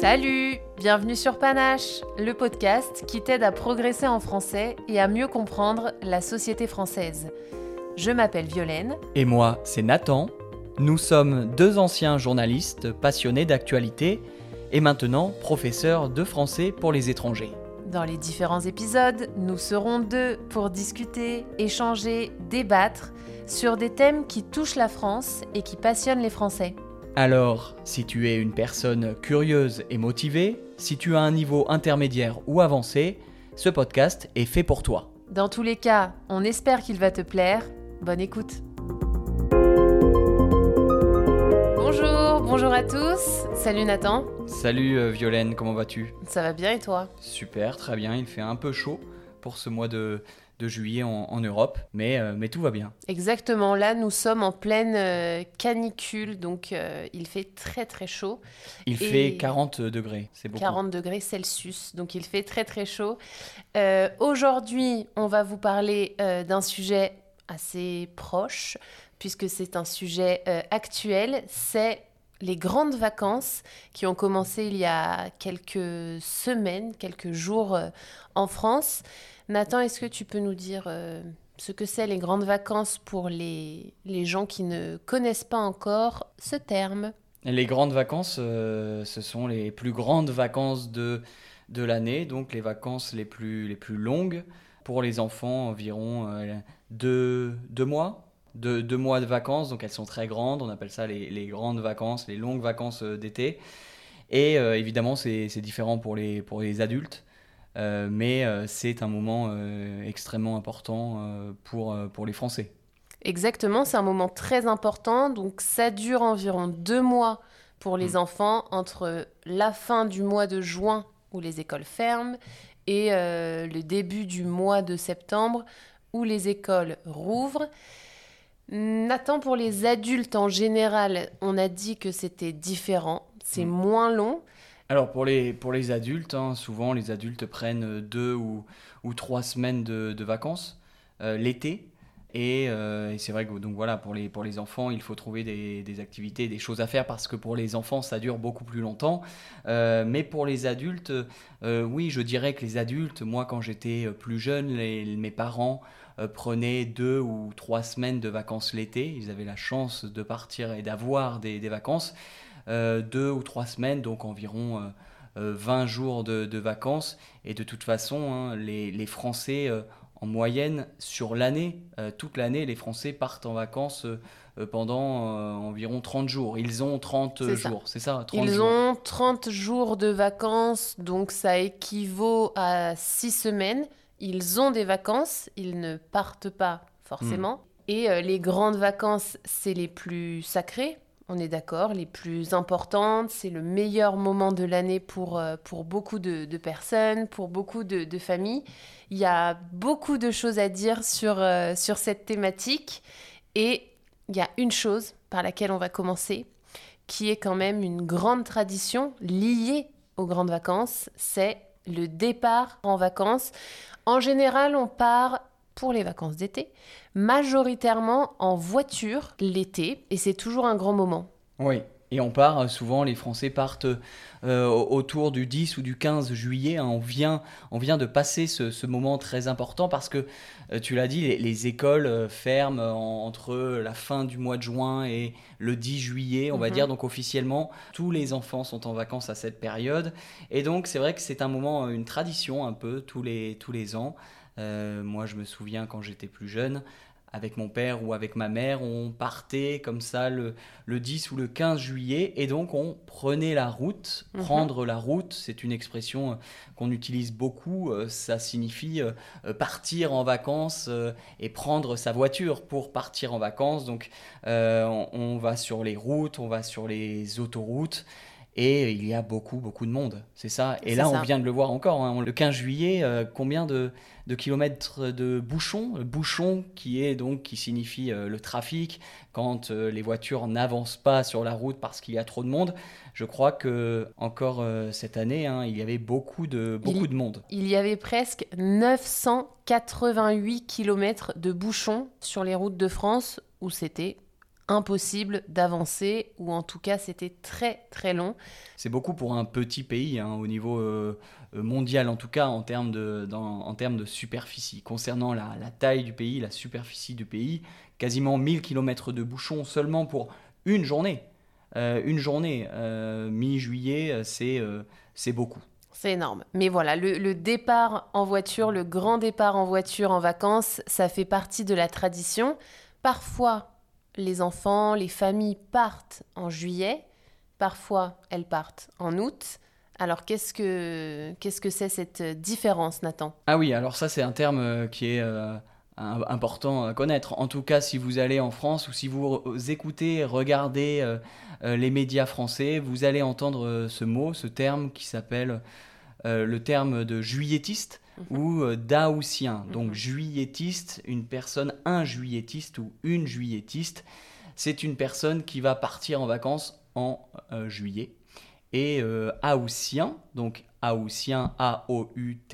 Salut Bienvenue sur Panache, le podcast qui t'aide à progresser en français et à mieux comprendre la société française. Je m'appelle Violaine. Et moi, c'est Nathan. Nous sommes deux anciens journalistes passionnés d'actualité et maintenant professeurs de français pour les étrangers. Dans les différents épisodes, nous serons deux pour discuter, échanger, débattre sur des thèmes qui touchent la France et qui passionnent les Français. Alors, si tu es une personne curieuse et motivée, si tu as un niveau intermédiaire ou avancé, ce podcast est fait pour toi. Dans tous les cas, on espère qu'il va te plaire. Bonne écoute. Bonjour, bonjour à tous. Salut Nathan. Salut euh, Violaine, comment vas-tu? Ça va bien et toi? Super, très bien, il fait un peu chaud pour ce mois de, de juillet en, Europe, mais, euh, mais tout va bien. Exactement, là nous sommes en pleine euh, canicule, donc il fait très très chaud. Il fait 40 degrés, c'est beaucoup. 40 degrés Celsius, donc il fait très très chaud. Aujourd'hui, on va vous parler d'un sujet assez proche, puisque c'est un sujet actuel, c'est les grandes vacances qui ont commencé il y a quelques semaines, quelques jours euh, en France. Nathan, est-ce que tu peux nous dire euh, ce que c'est les grandes vacances pour les, les gens qui ne connaissent pas encore ce terme? Les grandes vacances, euh, ce sont les plus grandes vacances de, de l'année, donc les vacances les plus, les plus longues. Pour les enfants, environ deux, deux mois, de deux mois de vacances, donc elles sont très grandes, on appelle ça les, grandes vacances, les longues vacances euh, d'été. Et euh, évidemment, c'est différent pour les, pour les adultes, euh, mais c'est un moment extrêmement important pour, pour les Français. Exactement, c'est un moment très important, donc ça dure environ deux mois pour les mm. enfants, entre la fin du mois de juin où les écoles ferment et le début du mois de septembre où les écoles rouvrent. Nathan, pour les adultes en général, on a dit que c'était différent, c'est mm. moins long. Alors pour les, pour les adultes, hein, souvent les adultes prennent deux ou, ou trois semaines de, de vacances euh, l'été. Euh, et, c'est vrai que donc voilà, pour, les, pour les enfants, il faut trouver des, des, activités, des choses à faire parce que pour les enfants, ça dure beaucoup plus longtemps. Euh, mais pour les adultes, oui, je dirais que les adultes, moi quand j'étais plus jeune, mes parents euh, prenaient deux ou trois semaines de vacances l'été. Ils avaient la chance de partir et d'avoir des, vacances. Euh, deux ou trois semaines, donc environ 20 euh, jours de, vacances. Et de toute façon, hein, les, Français, en moyenne, sur l'année, toute l'année, les Français partent en vacances pendant environ 30 jours. Ils ont 30 jours, c'est ça Ils ont 30 jours de vacances, donc ça équivaut à 6 semaines ils ont des vacances, ils ne partent pas forcément. Hmm. Et euh, les grandes vacances, c'est les plus sacrées, on est d'accord, les plus importantes. C'est le meilleur moment de l'année pour, euh, pour beaucoup de, personnes, pour beaucoup de, familles. Il y a beaucoup de choses à dire sur, euh, sur cette thématique. Et il y a une chose par laquelle on va commencer, qui est quand même une grande tradition liée aux grandes vacances, c'est le départ en vacances. En général, on part pour les vacances d'été, majoritairement en voiture l'été, et c'est toujours un grand moment. Oui, et on part, euh, souvent les Français partent euh, autour du 10 ou du 15 juillet. Hein. on, vient, on vient de passer ce, moment très important parce que, euh, tu l'as dit, les, écoles ferment entre la fin du mois de juin et le 10 juillet, on va mhm. dire. Donc officiellement, tous les enfants sont en vacances à cette période. Et donc c'est vrai que c'est un moment, une tradition un peu tous les, tous les ans. moi, je me souviens quand j'étais plus jeune, avec mon père ou avec ma mère, on partait comme ça le, 10 ou le 15 juillet et donc on prenait la route. Mhm. Prendre la route, c'est une expression euh, qu'on utilise beaucoup. Euh, ça signifie euh, partir en vacances et prendre sa voiture pour partir en vacances. Donc on, va sur les routes, on va sur les autoroutes. Et il y a beaucoup, beaucoup de monde, c'est ça. Et là, on vient de le voir encore, hein. le 15 juillet, combien de, de kilomètres de bouchons. Bouchon qui est donc qui signifie euh, le trafic quand euh, les voitures n'avancent pas sur la route parce qu'il y a trop de monde. Je crois que encore euh, cette année, hein, il y avait beaucoup de beaucoup de monde. Il y avait presque 988 kilomètres de bouchons sur les routes de France où c'était impossible d'avancer, ou en tout cas c'était très très long. C'est beaucoup pour un petit pays, hein, au niveau euh, mondial en tout cas, en termes de, en termes de superficie. Concernant la, taille du pays, la superficie du pays, quasiment 1000 km de bouchons seulement pour une journée. Euh, une journée, euh, mi-juillet, c'est c'est beaucoup. C'est énorme. Mais voilà, le, départ en voiture, le grand départ en voiture en vacances, ça fait partie de la tradition. Parfois, les enfants, les familles partent en juillet, parfois elles partent en août. Alors qu'est-ce que que c'est cette différence, Nathan? Ah oui, alors ça c'est un terme euh, qui est euh, important à connaître. En tout cas, si vous allez en France ou si vous écoutez, regardez euh, les médias français, vous allez entendre ce mot, ce terme qui s'appelle le terme de juilletiste mhm. ou euh, daoutien. Mhm. Donc juilletiste, une personne, un juilletiste ou une juilletiste, c'est une personne qui va partir en vacances en euh, juillet. Et aoussien, donc aoussien, A-O-U-T-I-E-N,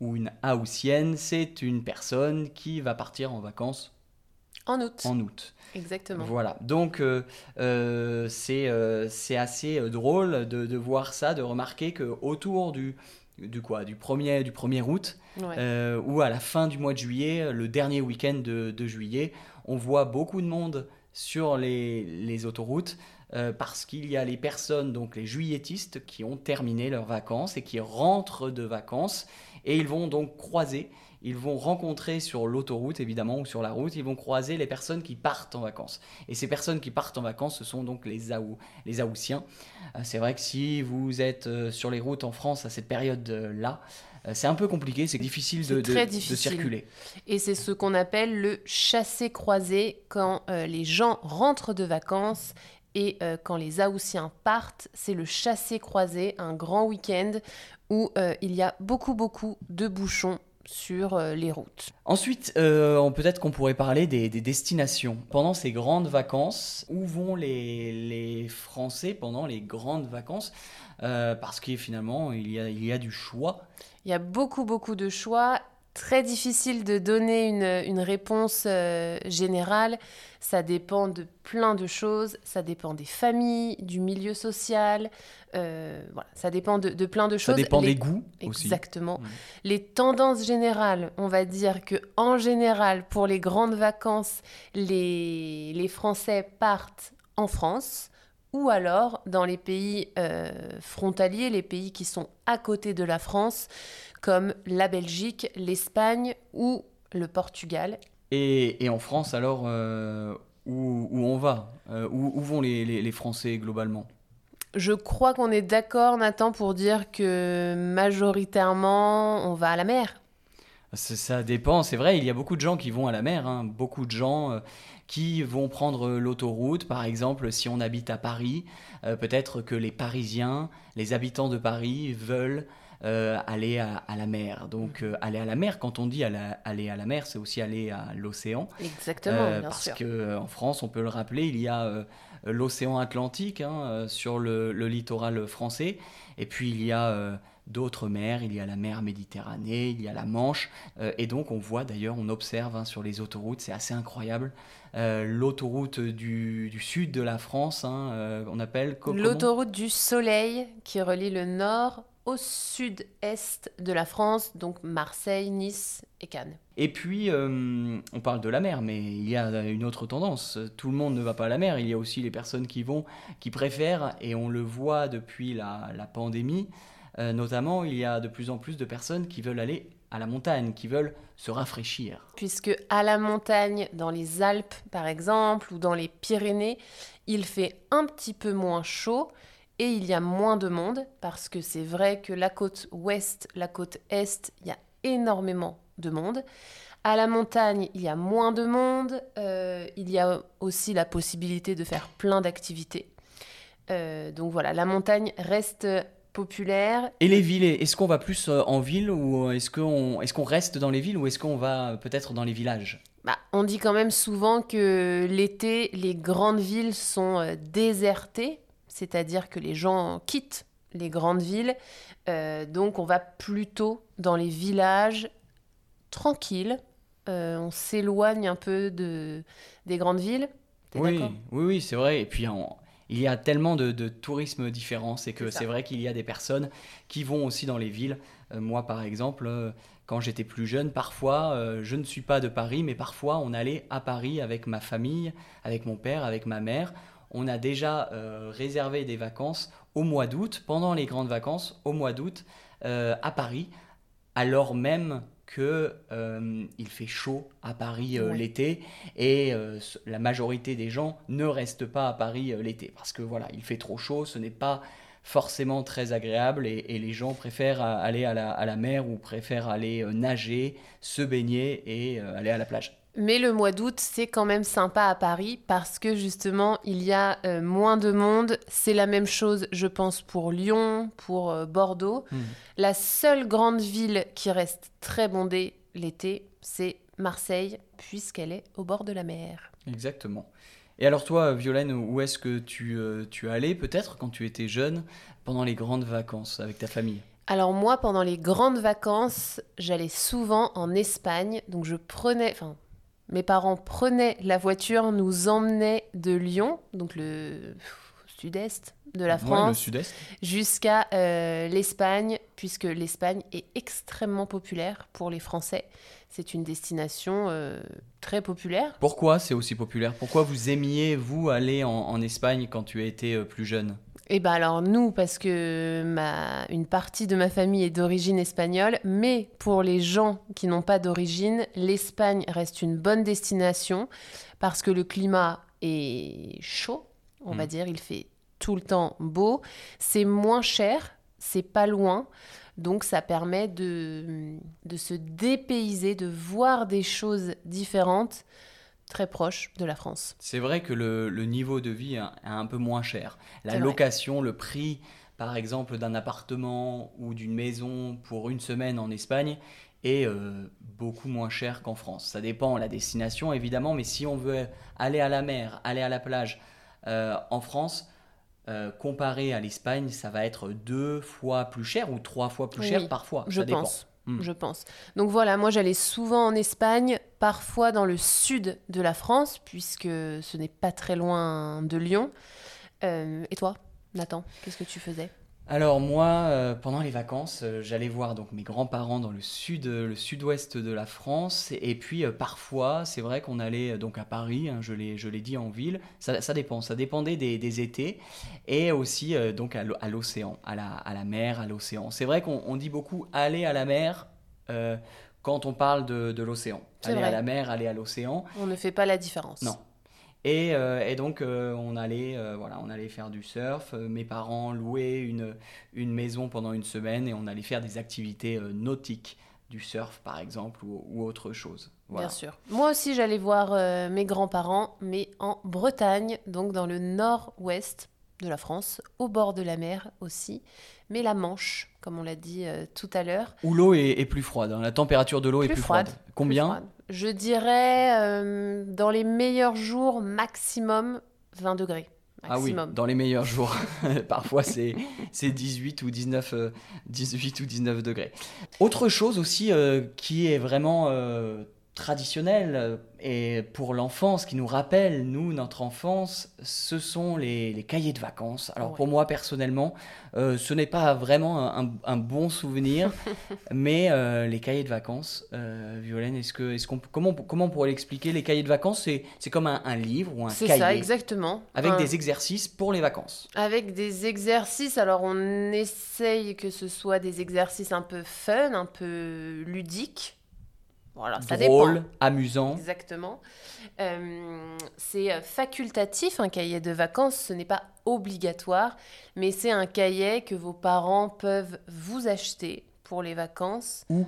ou une aoussienne, c'est une personne qui va partir en vacances en août. En août. Exactement. Voilà, donc euh, euh, euh, c'est assez drôle de, de, voir ça, de remarquer qu'autour du, du, quoi, du, 1er, du 1er août, ou à la fin du mois de juillet, le dernier week-end de, de, juillet, on voit beaucoup de monde sur les, autoroutes. parce qu'il y a les personnes, donc les juilletistes, qui ont terminé leurs vacances et qui rentrent de vacances, et ils vont donc croiser ils vont rencontrer sur l'autoroute, évidemment, ou sur la route, ils vont croiser les personnes qui partent en vacances. Et ces personnes qui partent en vacances, ce sont donc les, Aou, les. Euh, c'est vrai que si vous êtes euh, sur les routes en France à cette période-là, euh, c'est un peu compliqué, c'est difficile, de, de, circuler. Et c'est ce qu'on appelle le chassé-croisé quand les gens rentrent de vacances et quand les Aoussiens partent, c'est le chassé-croisé, un grand week-end où il y a beaucoup, beaucoup de bouchons sur euh, les routes. Ensuite, euh, peut-être qu'on pourrait parler des, destinations. Pendant ces grandes vacances, où vont les, Français pendant les grandes vacances? Euh, Parce que finalement, il y, a, il y a du choix. Il y a beaucoup, beaucoup de choix très difficile de donner une, réponse euh, générale. Ça dépend de plein de choses. Ça dépend des familles, du milieu social. Euh, voilà, ça dépend de, plein de choses. Ça dépend des goûts aussi. Exactement. Mmh. Les tendances générales, on va dire que en général, pour les grandes vacances, les, les Français partent en France ou alors dans les pays euh, frontaliers, les pays qui sont à côté de la France, comme la Belgique, l'Espagne ou le Portugal. Et, en France, alors, euh, où, on va euh, où, vont les, Français globalement? Je crois qu'on est d'accord, Nathan, pour dire que majoritairement, on va à la mer. Ça dépend, c'est vrai, il y a beaucoup de gens qui vont à la mer, hein. beaucoup de gens qui vont prendre l'autoroute. Par exemple, si on habite à Paris, euh, peut-être que les Parisiens, les habitants de Paris veulent euh, aller à, la mer. Donc euh, aller à la mer, quand on dit aller à la mer, c'est aussi aller à l'océan. Exactement, bien parce qu'en France, on peut le rappeler, il y a l'océan Atlantique hein, sur le, le, littoral français, et puis il y a d'autres mers, il y a la mer Méditerranée, il y a la Manche, euh, et donc on voit d'ailleurs, on observe hein, sur les autoroutes, c'est assez incroyable, euh, l'autoroute du, sud de la France, hein, euh, on appelle... L'autoroute du Soleil qui relie le nord au sud-est de la France, donc Marseille, Nice et Cannes. Et puis, on parle de la mer, mais il y a une autre tendance. Tout le monde ne va pas à la mer. Il y a aussi les personnes qui vont, qui préfèrent, et on le voit depuis la, la pandémie, euh, notamment, il y a de plus en plus de personnes qui veulent aller à la montagne, qui veulent se rafraîchir. Puisque à la montagne, dans les Alpes par exemple, ou dans les Pyrénées, il fait un petit peu moins chaud et il y a moins de monde, parce que c'est vrai que la côte ouest, la côte est, il y a énormément de monde. À la montagne, il y a moins de monde, euh, il y a aussi la possibilité de faire plein d'activités. Euh, donc voilà, la montagne reste populaire. Et les villes, est-ce qu'on va plus euh, en ville ou est-ce qu'on est qu'on reste dans les villes ou est-ce qu'on va peut-être dans les villages? Bah, On dit quand même souvent que l'été, les grandes villes sont euh, désertées, c'est-à-dire que les gens quittent les grandes villes. Euh, donc on va plutôt dans les villages tranquilles, euh, on s'éloigne un peu de, des grandes villes. Oui, oui, oui, c'est vrai. Et puis, on- il y a tellement de, de tourisme différent. C'est que C'est vrai qu'il y a des personnes qui vont aussi dans les villes. Euh, moi, par exemple, euh, quand j'étais plus jeune, parfois, euh, je ne suis pas de Paris, mais parfois, on allait à Paris avec ma famille, avec mon père, avec ma mère. On a déjà réservé des vacances au mois d'août, pendant les grandes vacances, au mois d'août, à Paris, alors même que euh, il fait chaud à Paris euh, Ouais. l'été et euh, la majorité des gens ne restent pas à Paris euh, l'été parce que voilà, il fait trop chaud, ce n'est pas forcément très agréable et, et les gens préfèrent aller à la, à la mer ou préfèrent aller nager, se baigner et aller à la plage. Mais le mois d'août, c'est quand même sympa à Paris parce que justement, il y a euh, moins de monde. C'est la même chose, je pense, pour Lyon, pour euh, Bordeaux. Hmm. La seule grande ville qui reste très bondée l'été, c'est Marseille, puisqu'elle est au bord de la mer. Exactement. Et alors toi, Violaine, où est-ce que tu, euh, tu allais peut-être quand tu étais jeune pendant les grandes vacances avec ta famille? Alors moi, pendant les grandes vacances, j'allais souvent en Espagne. Donc je prenais, enfin, mes parents prenaient la voiture, nous emmenaient de Lyon, donc le sud-est de la France, jusqu'à euh, l'Espagne, puisque l'Espagne est extrêmement populaire pour les Français. C'est une destination euh, très populaire. Pourquoi c'est aussi populaire? Pourquoi vous aimiez, vous, aller en, en Espagne quand tu étais euh, plus jeune? Et ben alors nous, parce que ma, une partie de ma famille est d'origine espagnole, mais pour les gens qui n'ont pas d'origine, l'Espagne reste une bonne destination parce que le climat est chaud, on va Mm. dire, il fait tout le temps beau, c'est moins cher, c'est pas loin. Donc ça permet de, de se dépayser, de voir des choses différentes très proches de la France. C'est vrai que le, le niveau de vie est un, peu moins cher. La vrai. location, le prix, par exemple, d'un appartement ou d'une maison pour une semaine en Espagne est euh, beaucoup moins cher qu'en France. Ça dépend de la destination, évidemment, mais si on veut aller à la mer, aller à la plage euh, en France, euh, comparé à l'Espagne, ça va être deux fois plus cher ou trois fois plus Oui, cher parfois. Je ça dépend. pense. Hmm. Je pense. Donc voilà, moi j'allais souvent en Espagne, parfois dans le sud de la France, puisque ce n'est pas très loin de Lyon. Euh, et toi, Nathan, qu'est-ce que tu faisais? Alors moi, euh, pendant les vacances, euh, j'allais voir donc mes grands-parents dans le sud, le sud-ouest de la France, et puis parfois, c'est vrai qu'on allait donc à Paris, hein, je l'ai, dit en ville. Ça, dépend, ça dépendait des, des étés, et aussi donc à l'o- à l'océan, à la, à la mer, à l'océan. C'est vrai qu'on on dit beaucoup aller à la mer quand on parle de, de l'océan. Aller à la mer, aller à l'océan. On ne fait pas la différence. Non. Et, euh, et donc euh, on allait euh, voilà on allait faire du surf. Mes parents louaient une, une maison pendant une semaine et on allait faire des activités nautiques, du surf par exemple ou, ou autre chose. Voilà. Bien sûr. Moi aussi, j'allais voir euh, mes grands-parents, mais en Bretagne, donc dans le nord-ouest de la France, au bord de la mer aussi, mais la Manche, comme on l'a dit euh, tout à l'heure. Où l'eau est, est plus froide. hein. La température de l'eau est Plus froide, plus Combien froide. Je dirais euh, dans les meilleurs jours, maximum 20 degrés. Ah oui, Maximum. dans les meilleurs jours. Parfois, c'est c'est 18 ou 19, euh, 18 ou 19 degrés. Autre chose aussi euh, qui est vraiment traditionnelle euh, et pour l'enfance, qui nous rappelle, nous, notre enfance, ce sont les, les cahiers de vacances. Alors Ouais. pour moi, personnellement, euh, ce n'est pas vraiment un, un bon souvenir, mais euh, les cahiers de vacances, euh, Violaine, est-ce que, est-ce qu'on, comment, comment on pourrait l'expliquer? Les cahiers de vacances, c'est, c'est comme un, un livre ou un C'est cahier ça, exactement. avec Un- des exercices pour les vacances. Avec des exercices, alors on essaye que ce soit des exercices un peu fun, un peu ludiques. Voilà, ça Drôle, dépend. amusant. Exactement. Euh, c'est euh, facultatif, un cahier de vacances, ce n'est pas obligatoire, mais c'est un cahier que vos parents peuvent vous acheter pour les vacances. Où?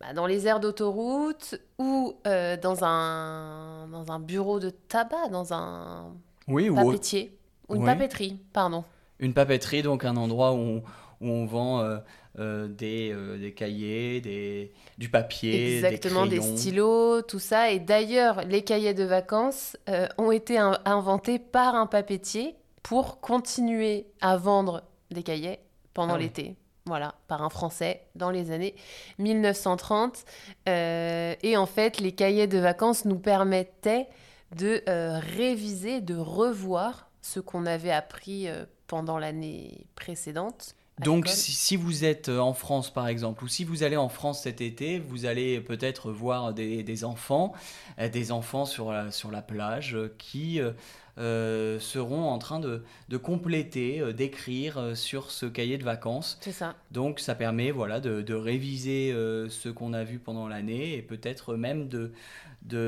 Bah, Dans les aires d'autoroute ou euh, dans, un, dans un bureau de tabac, dans un Oui, ou papetier. Ou une Oui. papeterie, pardon. une papeterie, donc un endroit où on, où on vend euh, euh, des, euh, des cahiers, des, du papier, Exactement, des des, stylos, tout ça. Et d'ailleurs, les cahiers de vacances euh, ont été in- inventés par un papetier pour continuer à vendre des cahiers pendant Ah oui. l'été. voilà, par un Français dans les années 1930. Euh, et en fait, les cahiers de vacances nous permettaient de réviser, de revoir ce qu'on avait appris pendant l'année précédente. Donc si, vous êtes en France par exemple, ou si vous allez en France cet été, vous allez peut-être voir des, enfants, des enfants sur la, sur la plage qui euh, seront en train de, compléter, euh, d'écrire euh, sur ce cahier de vacances. C'est ça. Donc ça permet voilà, de, réviser ce qu'on a vu pendant l'année et peut-être même de,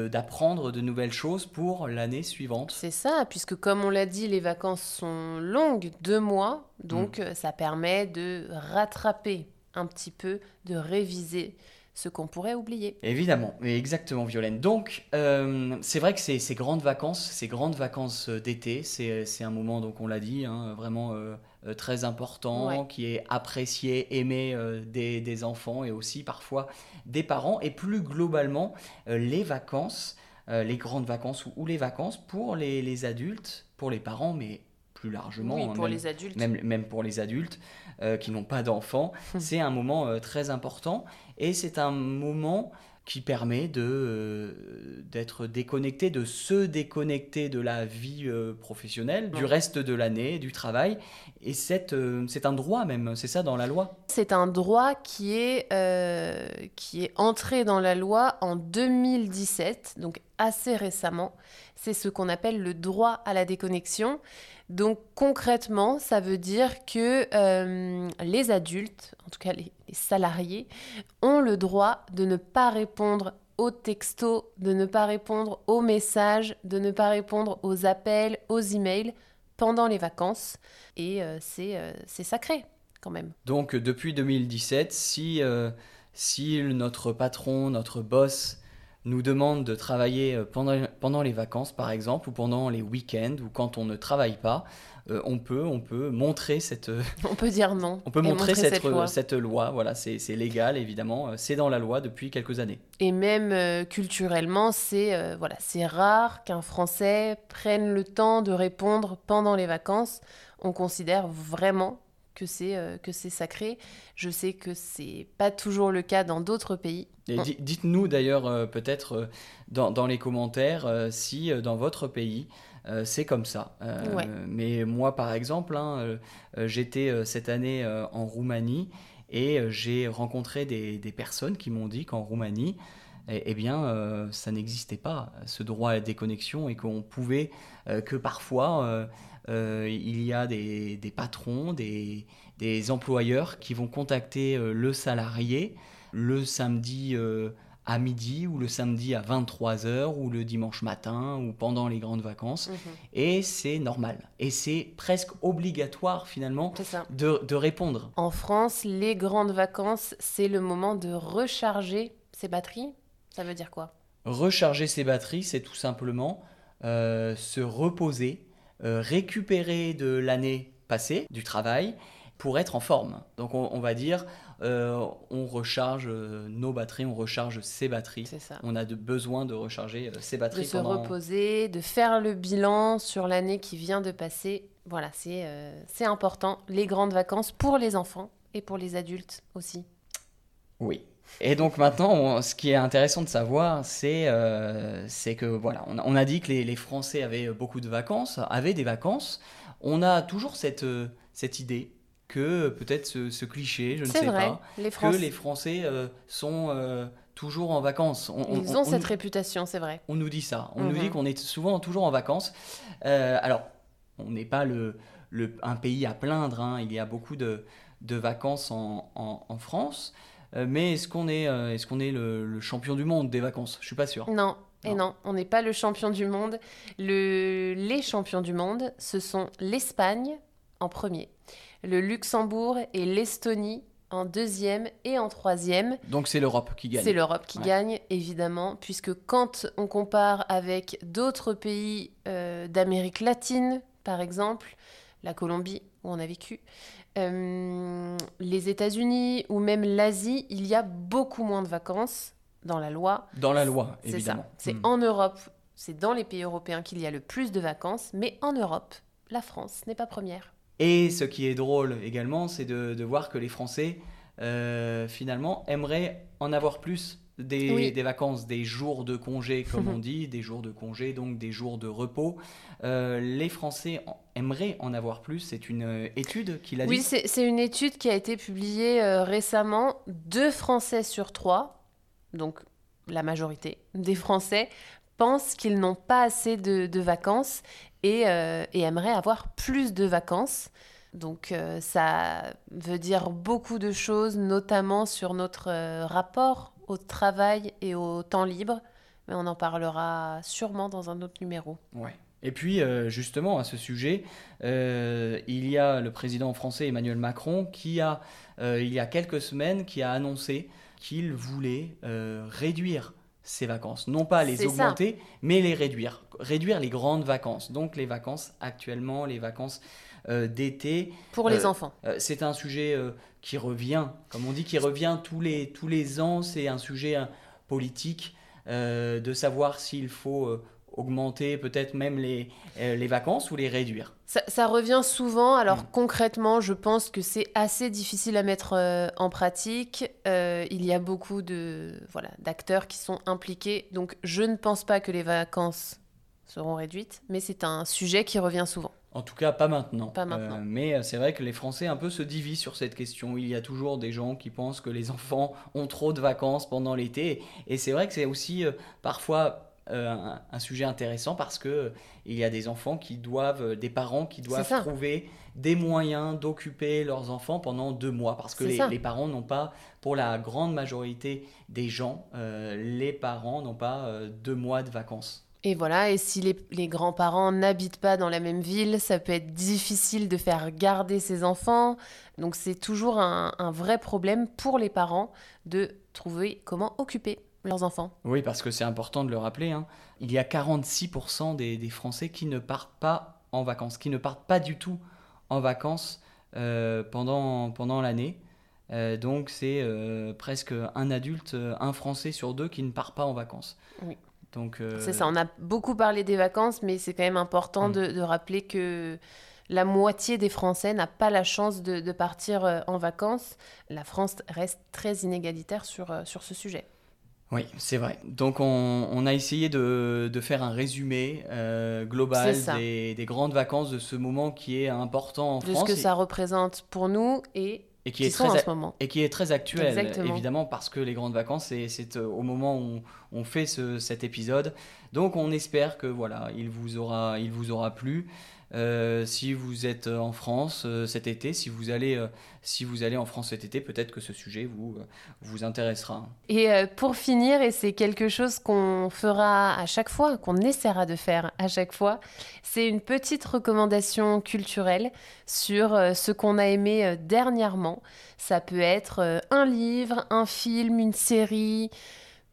d'apprendre de nouvelles choses pour l'année suivante. C'est ça, puisque comme on l'a dit, les vacances sont longues, deux mois, donc mm. ça permet de rattraper un petit peu, de réviser ce qu'on pourrait oublier. Évidemment, exactement Violaine. Donc, euh, c'est vrai que ces, ces, grandes vacances, ces grandes vacances euh, d'été, c'est un moment, donc on l'a dit, hein, vraiment euh, très important, qui est apprécié, aimé des, des, enfants et aussi parfois des parents. Et plus globalement, les vacances, les grandes vacances ou, les vacances pour les, les, adultes, pour les parents, mais plus largement, oui, hein, pour les adultes. Même, même, pour les adultes qui n'ont pas d'enfants, c'est un moment très important. Et c'est un moment qui permet de euh, d'être déconnecté, de se déconnecter de la vie euh, professionnelle, du reste de l'année, du travail. Et euh, c'est un droit même, c'est ça dans la loi? C'est un droit qui est, qui est entré dans la loi en 2017, donc assez récemment. C'est ce qu'on appelle le droit à la déconnexion. Donc concrètement, ça veut dire que euh, les adultes, en tout cas les, salariés, ont le droit de ne pas répondre aux textos, de ne pas répondre aux messages, de ne pas répondre aux appels, aux emails pendant les vacances. Et euh, euh, c'est sacré quand même. Donc depuis 2017, si, si notre patron, notre boss nous demande de travailler euh, pendant, pendant les vacances, par exemple, ou pendant les week-ends, ou quand on ne travaille pas, euh, on, peut, on peut montrer cette... On peut dire non. On peut montrer, cette, loi. cette, loi. Voilà, c'est légal, évidemment. Euh, c'est dans la loi depuis quelques années. Et même culturellement, c'est voilà, c'est rare qu'un Français prenne le temps de répondre pendant les vacances. On considère vraiment que c'est que c'est sacré. Je sais que c'est pas toujours le cas dans d'autres pays. Dites-nous d'ailleurs euh, peut-être euh, dans, les commentaires euh, si dans votre pays c'est comme ça. Mais moi par exemple, hein, j'étais cette année en Roumanie et j'ai rencontré des, personnes qui m'ont dit qu'en Roumanie, eh, eh bien, ça n'existait pas, ce droit à la déconnexion, et qu'on pouvait, que parfois, il y a des, des patrons, des, des, employeurs qui vont contacter le salarié le samedi euh, à midi ou le samedi à 23h ou le dimanche matin ou pendant les grandes vacances. Mhm. Et c'est normal. Et c'est presque obligatoire finalement de, de, répondre. En France, les grandes vacances, c'est le moment de recharger ses batteries. Ça veut dire quoi? Recharger ses batteries, c'est tout simplement euh, se reposer, euh, récupérer de l'année passée, du travail, pour être en forme. Donc on va dire, euh, on recharge euh, nos batteries, on recharge ses batteries. Ça. On a de, besoin de recharger euh, ses batteries. De se reposer, de faire le bilan sur l'année qui vient de passer. Voilà, c'est important. Les grandes vacances pour les enfants et pour les adultes aussi. Oui. Et donc maintenant, ce qui est intéressant de savoir, c'est que voilà, on a, dit que les, Français avaient beaucoup de vacances, avaient des vacances. On a toujours cette, cette idée que peut-être ce, cliché, je ne sais pas, que les Français euh, sont euh, toujours en vacances. Ils ont cette réputation, c'est vrai. On nous dit ça. On nous dit mhm. qu'on est souvent toujours en vacances. Euh, alors, on n'est pas le, un pays à plaindre. Hein. Il y a beaucoup de, de vacances en, en, France. mais est-ce qu'on est, est, qu'on est le, champion du monde des vacances? Je suis pas sûr. Non. Et non, on n'est pas le champion du monde. Le, les champions du monde, ce sont l'Espagne en premier le Luxembourg et l'Estonie en deuxième et en troisième. Donc c'est l'Europe qui gagne. C'est l'Europe qui gagne, évidemment, puisque quand on compare avec d'autres pays euh, d'Amérique latine, par exemple, la Colombie, où on a vécu, euh, les États-Unis ou même l'Asie, il y a beaucoup moins de vacances dans la loi. Dans la loi, évidemment. C'est hmm. en Europe, c'est dans les pays européens qu'il y a le plus de vacances, mais en Europe, la France n'est pas première. Et ce qui est drôle également, c'est de, voir que les Français, finalement, aimeraient en avoir plus des, des, vacances, des jours de congé, comme on dit, des jours de congé, donc des jours de repos. Euh, les Français aimeraient en avoir plus. C'est une euh, étude qu'il a dit. Oui, c'est une étude qui a été publiée euh, récemment. Deux Français sur trois, donc la majorité des Français, pensent qu'ils n'ont pas assez de, vacances et, et, aimeraient avoir plus de vacances. Donc ça veut dire beaucoup de choses, notamment sur notre rapport au travail et au temps libre, mais on en parlera sûrement dans un autre numéro. Ouais. Et puis, euh, justement, à ce sujet, euh, il y a le président français Emmanuel Macron qui a, euh, il y a quelques semaines, qui a annoncé qu'il voulait réduire ses vacances. Non pas les augmenter, mais les réduire. Réduire les grandes vacances. Donc les vacances actuellement, les vacances d'été. Pour les enfants. c'est un sujet qui revient, comme on dit, qui revient tous les, tous les ans. C'est un sujet politique euh, de savoir s'il faut euh, augmenter peut-être même les, euh, les vacances ou les réduire. Ça, revient souvent. Alors mm. concrètement, je pense que c'est assez difficile à mettre en pratique. il y a beaucoup de voilà d'acteurs qui sont impliqués. Donc je ne pense pas que les vacances seront réduites, mais c'est un sujet qui revient souvent. En tout cas, pas maintenant. Pas maintenant. Euh, mais euh, c'est vrai que les Français un peu se divisent sur cette question. Il y a toujours des gens qui pensent que les enfants ont trop de vacances pendant l'été. Et c'est vrai que c'est aussi euh, parfois un, sujet intéressant parce que il y a des enfants qui doivent, des parents qui doivent trouver des moyens d'occuper leurs enfants pendant deux mois parce que les, parents n'ont pas, pour la grande majorité des gens, les parents n'ont pas deux mois de vacances. Et voilà, et si les, grands-parents n'habitent pas dans la même ville, ça peut être difficile de faire garder ses enfants. Donc c'est toujours un, vrai problème pour les parents de trouver comment occuper leurs enfants. Oui, parce que c'est important de le rappeler. Hein. Il y a 46% des, Français qui ne partent pas en vacances, qui ne partent pas du tout en vacances euh, pendant, pendant l'année. Euh, donc c'est euh, presque un adulte, un Français sur deux qui ne part pas en vacances. Oui. C'est ça, on a beaucoup parlé des vacances, mais c'est quand même important mm. de, rappeler que la moitié des Français n'a pas la chance de, partir euh, en vacances. La France reste très inégalitaire sur, sur ce sujet. Oui, c'est vrai. Donc on, a essayé de, faire un résumé euh, global des, des, grandes vacances de ce moment qui est important en France. De ce que ça représente pour nous et et qui, est très, Et qui est très actuel, évidemment, parce que les grandes vacances, c'est euh, au moment où on, fait cet épisode. Donc on espère que voilà, il vous aura, il vous aura plu. Euh, si vous êtes en France euh, cet été, si vous allez, si vous allez en France cet été, peut-être que ce sujet vous, vous intéressera. Et pour finir, et c'est quelque chose qu'on fera à chaque fois, qu'on essaiera de faire à chaque fois, c'est une petite recommandation culturelle sur ce qu'on a aimé dernièrement. Ça peut être un livre, un film, une série,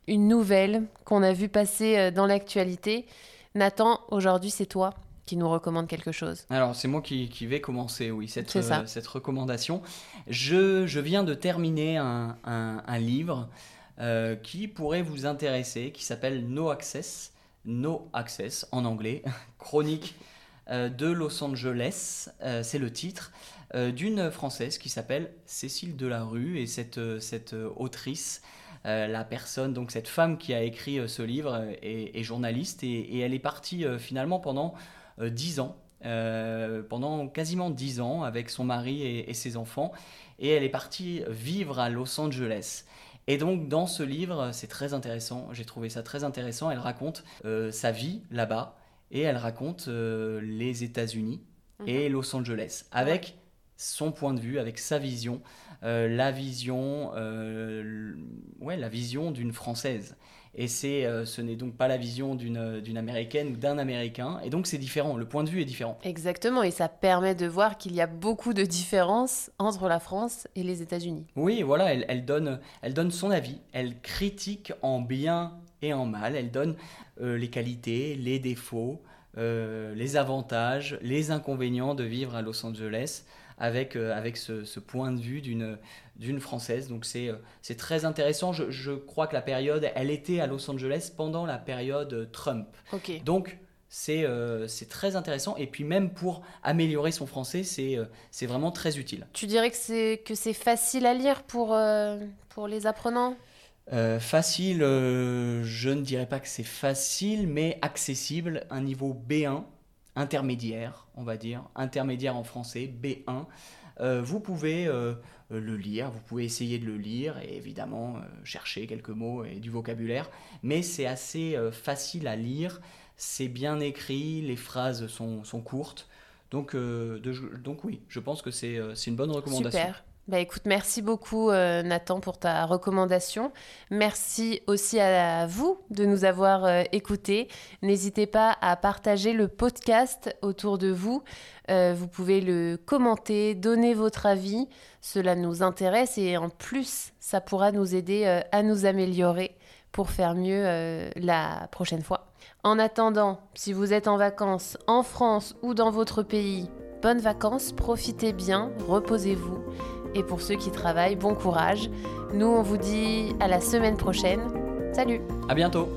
une nouvelle qu'on a vu passer dans l'actualité. Nathan, aujourd'hui c'est toi qui nous recommande quelque chose. Alors, c'est moi qui, vais commencer, oui, cette, euh, cette recommandation. Je, je, viens de terminer un, un, livre euh, qui pourrait vous intéresser, qui s'appelle No Access, No Access en anglais, chronique euh, de Los Angeles, c'est le titre, d'une Française qui s'appelle Cécile Delarue, et cette, cette autrice la personne, donc cette femme qui a écrit ce livre est, journaliste et, et, elle est partie finalement pendant 10 euh, ans, euh, pendant quasiment 10 ans avec son mari et, ses enfants. Et elle est partie vivre à Los Angeles. Et donc dans ce livre, c'est très intéressant, j'ai trouvé ça très intéressant, elle raconte euh, sa vie là-bas et elle raconte les États-Unis et mhm. Los Angeles avec son point de vue, avec sa vision, la vision, ouais, la vision d'une Française. Et c'est, euh, ce n'est donc pas la vision d'une, d'une américaine ou d'un américain. Et donc c'est différent, le point de vue est différent. Exactement, et ça permet de voir qu'il y a beaucoup de différences entre la France et les États-Unis. Oui, voilà, elle, elle donne, elle donne son avis, elle critique en bien et en mal, elle donne euh, les qualités, les défauts, euh, les avantages, les inconvénients de vivre à Los Angeles avec, avec ce, ce point de vue d'une Française. Donc c'est euh, très intéressant. Je, crois que la période, elle était à Los Angeles pendant la période Trump. Ok. Donc c'est c'est très intéressant. Et puis même pour améliorer son français, c'est c'est vraiment très utile. Tu dirais que c'est que c'est facile à lire pour, pour les apprenants? Facile, je ne dirais pas que c'est facile, mais accessible, un niveau B1, intermédiaire, on va dire, intermédiaire en français, B1. Euh, vous pouvez euh, le lire, vous pouvez essayer de le lire et évidemment euh, chercher quelques mots et du vocabulaire, mais c'est assez facile à lire, c'est bien écrit, les phrases sont, courtes, donc, donc oui, je pense que c'est une bonne recommandation. Super. Bah écoute, merci beaucoup euh, Nathan pour ta recommandation. Merci aussi à vous de nous avoir euh, écoutés. N'hésitez pas à partager le podcast autour de vous. Euh, vous pouvez le commenter, donner votre avis. Cela nous intéresse et en plus, ça pourra nous aider à nous améliorer pour faire mieux la prochaine fois. En attendant, si vous êtes en vacances en France ou dans votre pays, bonnes vacances, profitez bien, reposez-vous et pour ceux qui travaillent, bon courage. Nous, on vous dit à la semaine prochaine. Salut À bientôt